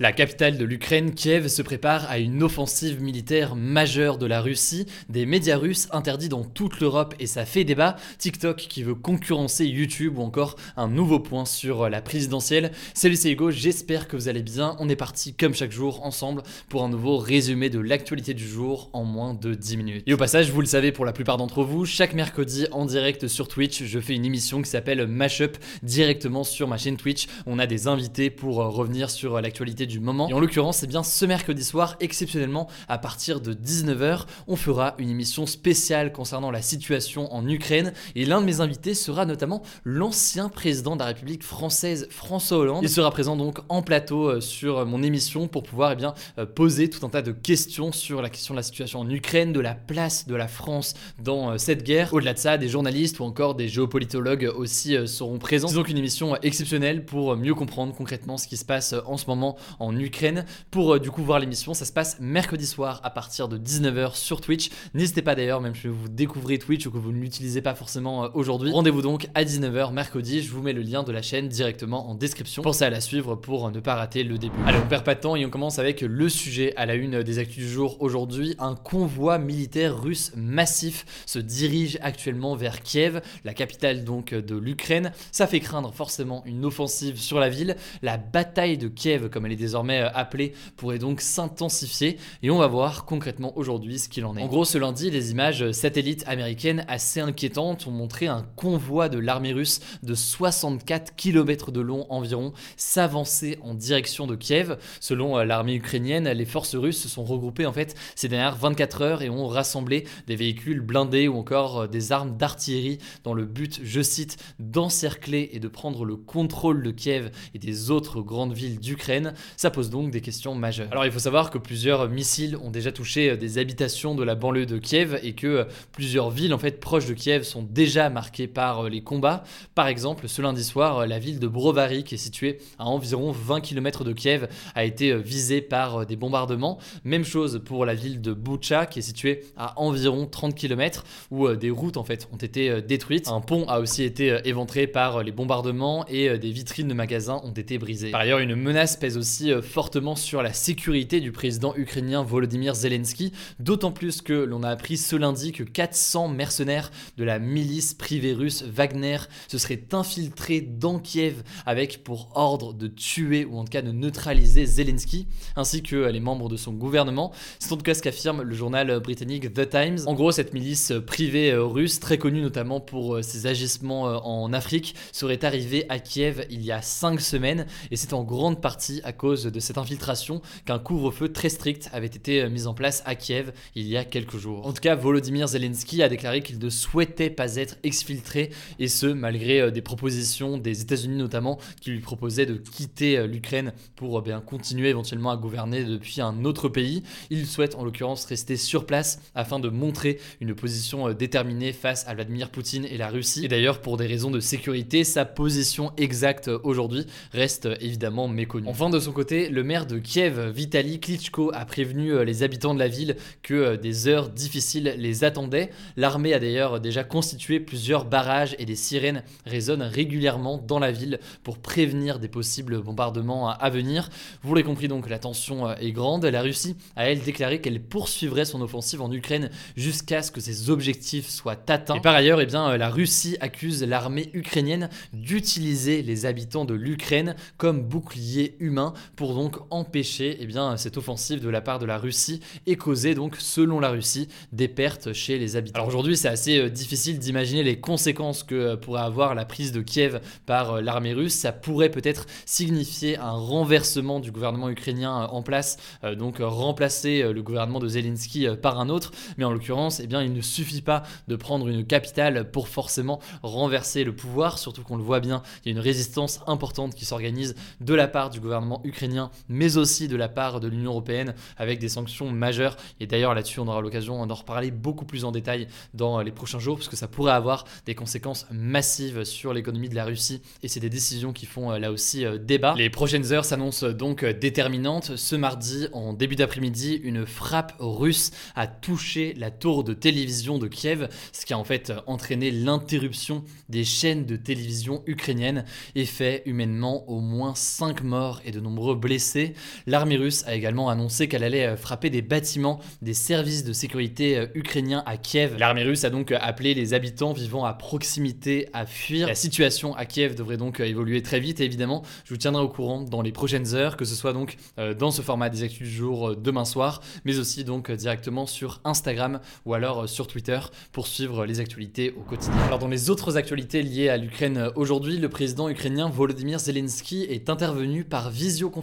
La capitale de l'Ukraine, Kiev, se prépare à une offensive militaire majeure de la Russie. Des médias russes interdits dans toute l'Europe et ça fait débat. TikTok qui veut concurrencer YouTube ou encore un nouveau point sur la présidentielle. Salut c'est Hugo, j'espère que vous allez bien. On est parti comme chaque jour ensemble pour un nouveau résumé de l'actualité du jour en moins de 10 minutes. Et au passage, vous le savez pour la plupart d'entre vous, chaque mercredi en direct sur Twitch, je fais une émission qui s'appelle Mashup directement sur ma chaîne Twitch. On a des invités pour revenir sur l'actualité du moment. Et en l'occurrence, c'est bien ce mercredi soir, exceptionnellement, à partir de 19h, on fera une émission spéciale concernant la situation en Ukraine. Et l'un de mes invités sera notamment l'ancien président de la République française, François Hollande. Il sera présent donc en plateau euh, sur mon émission pour pouvoir eh bien, euh, poser tout un tas de questions sur la question de la situation en Ukraine, de la place de la France dans euh, cette guerre. Au-delà de ça, des journalistes ou encore des géopolitologues aussi seront présents. C'est donc une émission exceptionnelle pour mieux comprendre concrètement ce qui se passe en ce moment en Ukraine. Pour euh, du coup voir l'émission, ça se passe mercredi soir à partir de 19h sur Twitch. N'hésitez pas d'ailleurs, même si vous découvrez Twitch ou que vous ne l'utilisez pas forcément euh, aujourd'hui, rendez-vous donc à 19h mercredi. Je vous mets le lien de la chaîne directement en description. Pensez à la suivre pour ne pas rater le début. Allez, on perd pas de temps et on commence avec le sujet à la une des actus du jour aujourd'hui. Un convoi militaire russe massif se dirige actuellement vers Kiev, la capitale donc de l'Ukraine. Ça fait craindre forcément une offensive sur la ville. La bataille de Kiev, comme elle est désormais euh, appelée, pourrait donc s'intensifier et on va voir concrètement aujourd'hui ce qu'il en est. En gros, ce lundi, les images satellites américaines assez inquiétantes ont montré un convoi de l'armée russe de 64 km de long environ s'avancer en direction de Kiev. Selon euh, l'armée ukrainienne, les forces russes se sont regroupées en fait ces dernières 24 heures et ont rassemblé des véhicules blindés ou encore euh, des armes d'artillerie dans le but, je cite, d'encercler et de prendre le contrôle de Kiev et des autres grandes villes d'Ukraine. Ça pose donc des questions majeures. Alors il faut savoir que plusieurs missiles ont déjà touché euh, des habitations de la banlieue de Kiev et que plusieurs villes en fait proches de Kiev sont déjà marquées par les combats. Par exemple, ce lundi soir, la ville de Brovary qui est située à environ 20 km de Kiev, a été euh, visée par euh, des bombardements. Même chose pour la ville de Bucha, qui est située à environ 30 km, où euh, des routes en fait ont été détruites. Un pont a aussi été éventré par les bombardements et des vitrines de magasins ont été brisées. Par ailleurs, une menace pèse aussi fortement sur la sécurité du président ukrainien Volodymyr Zelensky, d'autant plus que l'on a appris ce lundi que 400 mercenaires de la milice privée russe Wagner se seraient infiltrés dans Kiev avec pour ordre de tuer ou en tout cas de neutraliser Zelensky, ainsi que les membres de son gouvernement. C'est en tout cas ce qu'affirme le journal britannique The Times. En gros, cette milice privée euh, russe, très connue notamment pour euh, ses agissements euh, en Afrique, serait arrivée à Kiev il y a 5 semaines, et c'est en grande partie à cause de cette infiltration qu'un couvre-feu très strict avait été mis en place à Kiev il y a quelques jours. En tout cas, Volodymyr Zelensky a déclaré qu'il ne souhaitait pas être exfiltré, et ce, malgré des propositions des États-Unis notamment, qui lui proposaient de quitter euh, l'Ukraine pour euh, bien continuer éventuellement à gouverner depuis un autre pays. Il souhaite en l'occurrence rester sur place afin de montrer une position euh, déterminée face à Vladimir Poutine et la Russie. Et d'ailleurs, pour des raisons de sécurité, sa position exacte aujourd'hui reste évidemment méconnue. De son le maire de Kiev, Vitaly Klitschko, a prévenu les habitants de la ville que des heures difficiles les attendaient. L'armée a d'ailleurs déjà constitué plusieurs barrages et des sirènes résonnent régulièrement dans la ville pour prévenir des possibles bombardements à venir. Vous l'avez compris donc, la tension euh, est grande. La Russie a elle déclaré qu'elle poursuivrait son offensive en Ukraine jusqu'à ce que ses objectifs soient atteints. Et par ailleurs, eh euh, la Russie accuse l'armée ukrainienne d'utiliser les habitants de l'Ukraine comme bouclier humain pour donc empêcher eh bien, cette offensive de la part de la Russie et causer donc, selon la Russie, des pertes chez les habitants. Alors aujourd'hui, c'est assez euh, difficile d'imaginer les conséquences que euh, pourrait avoir la prise de Kiev par euh, l'armée russe. Ça pourrait peut-être signifier un renversement du gouvernement ukrainien en place, donc remplacer le gouvernement de Zelensky par un autre. Mais en l'occurrence, eh bien, il ne suffit pas de prendre une capitale pour forcément renverser le pouvoir, surtout qu'on le voit bien, il y a une résistance importante qui s'organise de la part du gouvernement ukrainien, mais aussi de la part de l'Union européenne avec des sanctions majeures. Et d'ailleurs là-dessus, on aura l'occasion d'en reparler beaucoup plus en détail dans les prochains jours, parce que ça pourrait avoir des conséquences massives sur l'économie de la Russie. Et c'est des décisions qui font euh, là aussi euh, débat. Les prochaines heures s'annoncent donc déterminantes. Ce mardi, en début d'après-midi, une frappe russe a touché la tour de télévision de Kiev, ce qui a en fait entraîné l'interruption des chaînes de télévision ukrainiennes et fait humainement au moins 5 morts et de nombreux blessés. L'armée russe a également annoncé qu'elle allait frapper des bâtiments des services de sécurité ukrainiens à Kiev. L'armée russe a donc appelé les habitants vivant à proximité à fuir. La situation à Kiev devrait donc évoluer très vite et évidemment, je vous tiendrai au courant dans les prochaines heures, que ce soit donc euh, dans ce format des actus du jour euh, demain soir, mais aussi donc directement sur Instagram ou alors euh, sur Twitter pour suivre les actualités au quotidien. Alors dans les autres actualités liées à l'Ukraine aujourd'hui, le président ukrainien Volodymyr Zelensky est intervenu par visioconférence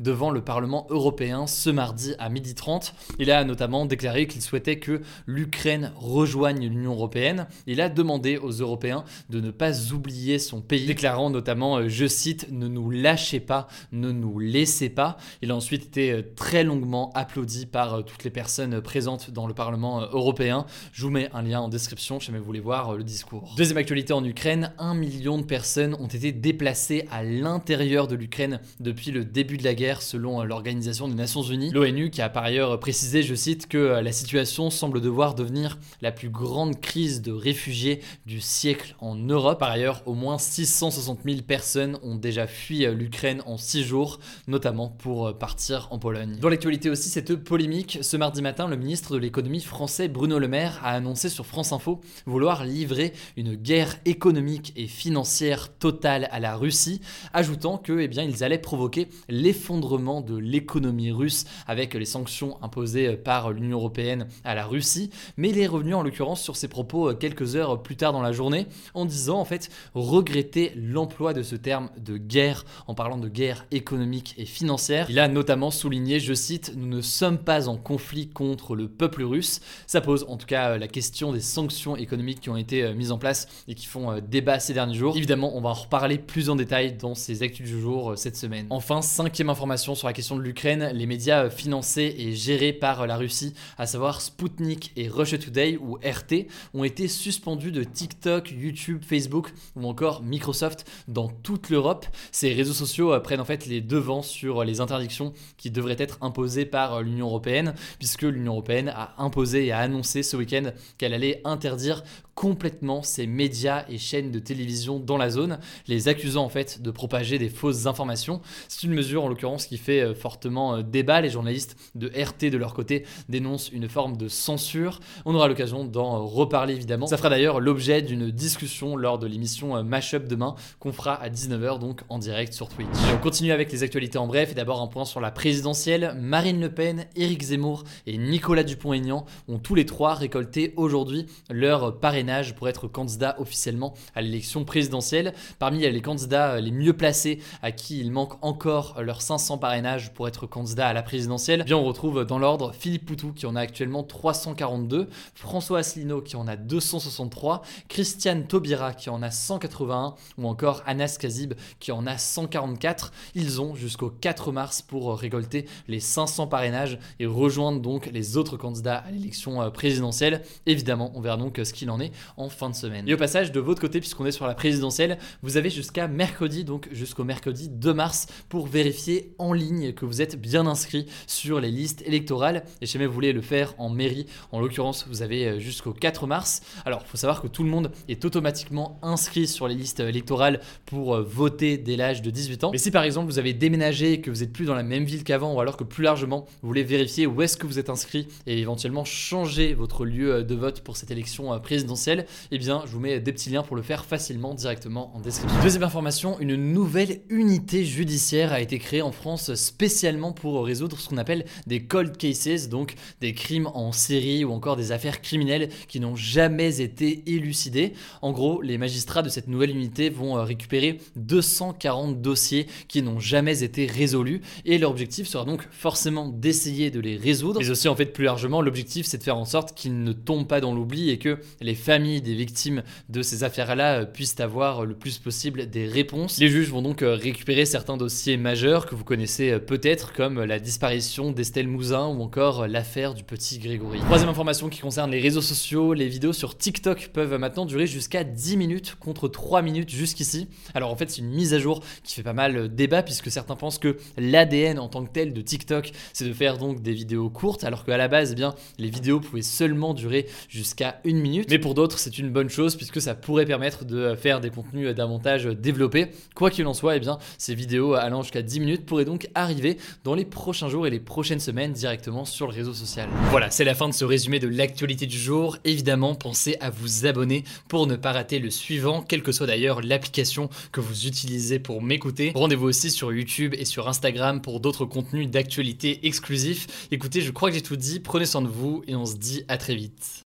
devant le Parlement européen ce mardi à 12h30. Il a notamment déclaré qu'il souhaitait que l'Ukraine rejoigne l'Union européenne. Il a demandé aux Européens de ne pas oublier son pays, déclarant notamment, euh, je cite, ne nous lâchez pas, ne nous laissez pas. Il a ensuite été euh, très longuement applaudi par euh, toutes les personnes présentes dans le Parlement européen. Je vous mets un lien en description si vous voulez voir le discours. Deuxième actualité en Ukraine, un million de personnes ont été déplacées à l'intérieur de l'Ukraine depuis le début de la guerre selon l'Organisation des Nations Unies. L'ONU qui a par ailleurs précisé, je cite, que la situation semble devoir devenir la plus grande crise de réfugiés du siècle en Europe. Par ailleurs, au moins 660 000 personnes ont déjà fui l'Ukraine en 6 jours, notamment pour partir en Pologne. Dans l'actualité aussi, cette polémique, ce mardi matin, le ministre de l'économie français Bruno Le Maire a annoncé sur France Info vouloir livrer une guerre économique et financière totale à la Russie, ajoutant que eh bien, ils allaient provoquer l'effondrement de l'économie russe avec les sanctions imposées par l'Union européenne à la Russie, mais il est revenu en l'occurrence sur ses propos quelques heures plus tard dans la journée en disant en fait regretter l'emploi de ce terme de guerre en parlant de guerre économique et financière. Il a notamment souligné, je cite, nous ne sommes pas en conflit contre le peuple russe. Ça pose en tout cas la question des sanctions économiques qui ont été euh, mises en place et qui font euh, débat ces derniers jours. Évidemment, on va en reparler plus en détail dans ces actus du jour euh, cette semaine. Enfin, cinquième information sur la question de l'Ukraine, les médias financés et gérés par la Russie, à savoir Sputnik et Russia Today ou RT, ont été suspendus de TikTok, YouTube, Facebook ou encore Microsoft dans toute l'Europe. Ces réseaux sociaux prennent en fait les devants sur les interdictions qui devraient être imposées par l'Union européenne, puisque l'Union européenne a imposé et a annoncé ce week-end qu'elle allait interdire complètement ces médias et chaînes de télévision dans la zone, les accusant en fait de propager des fausses informations. C'est une mesure en l'occurrence qui fait euh, fortement euh, débat. Les journalistes de RT de leur côté dénoncent une forme de censure. On aura l'occasion d'en reparler évidemment. Ça fera d'ailleurs l'objet d'une discussion lors de l'émission euh, Mashup demain qu'on fera à 19h donc en direct sur Twitch. on continue avec les actualités en bref et d'abord un point sur la présidentielle. Marine Le Pen, Éric Zemmour et Nicolas Dupont-Aignan ont tous les trois récolté aujourd'hui leur parrainage pour être candidat officiellement à l'élection présidentielle. Parmi les candidats les mieux placés à qui il manque encore leurs 500 parrainages pour être candidat à la présidentielle, eh bien on retrouve dans l'ordre Philippe Poutou qui en a actuellement 342, François Asselineau qui en a 263, Christiane Taubira qui en a 181 ou encore Anas Kazib qui en a 144. Ils ont jusqu'au 4 mars pour récolter les 500 parrainages et rejoindre donc les autres candidats à l'élection euh, présidentielle. Évidemment, on verra donc ce qu'il en est en fin de semaine. Et au passage, de votre côté, puisqu'on est sur la présidentielle, vous avez jusqu'à mercredi, donc jusqu'au mercredi 2 mars, pour vérifier en ligne que vous êtes bien inscrit sur les listes électorales. Et si jamais vous voulez le faire en mairie, en l'occurrence, vous avez euh, jusqu'au 4 mars. Alors, il faut savoir que tout le monde est automatiquement inscrit sur les listes électorales pour euh, voter dès l'âge de 18 ans. Mais si par exemple vous avez déménagé et que vous n'êtes plus dans la même ville qu'avant, ou alors que plus largement, vous voulez vérifier où est-ce que vous êtes inscrit et éventuellement changer votre lieu euh, de vote pour cette élection présidentielle, potentiel, eh bien je vous mets des petits liens pour le faire facilement directement en description. Deuxième information, une nouvelle unité judiciaire a été créée en France spécialement pour résoudre ce qu'on appelle des cold cases, donc des crimes en série ou encore des affaires criminelles qui n'ont jamais été élucidées. En gros, les magistrats de cette nouvelle unité vont euh, récupérer 240 dossiers qui n'ont jamais été résolus et leur objectif sera donc forcément d'essayer de les résoudre, mais aussi en fait plus largement l'objectif c'est de faire en sorte qu'ils ne tombent pas dans l'oubli et que les familles des victimes de ces affaires-là euh, puissent avoir le plus possible des réponses. Les juges vont donc euh, récupérer certains dossiers majeurs que vous connaissez peut-être comme la disparition d'Estelle Mouzin ou encore l'affaire du petit Grégory. Troisième information qui concerne les réseaux sociaux, les vidéos sur TikTok peuvent maintenant durer jusqu'à 10 minutes contre 3 minutes jusqu'ici. Alors en fait c'est une mise à jour qui fait pas mal débat puisque certains pensent que l'ADN en tant que tel de TikTok c'est de faire donc des vidéos courtes alors qu'à la base eh bien les vidéos pouvaient seulement durer jusqu'à une minute. Mais pour d'autres c'est une bonne chose puisque ça pourrait permettre de faire des contenus davantage développés. Quoi qu'il en soit, eh bien ces vidéos allant jusqu'à 10 minutes pourraient donc arriver dans les prochains jours et les prochaines semaines directement sur le réseau social. Voilà, c'est la fin de ce résumé de l'actualité du jour. Évidemment, pensez à vous abonner pour ne pas rater le suivant, quelle que soit d'ailleurs l'application que vous utilisez pour m'écouter. Rendez-vous aussi sur YouTube et sur Instagram pour d'autres contenus d'actualité exclusifs. Écoutez, je crois que j'ai tout dit, prenez soin de vous et on se dit à très vite.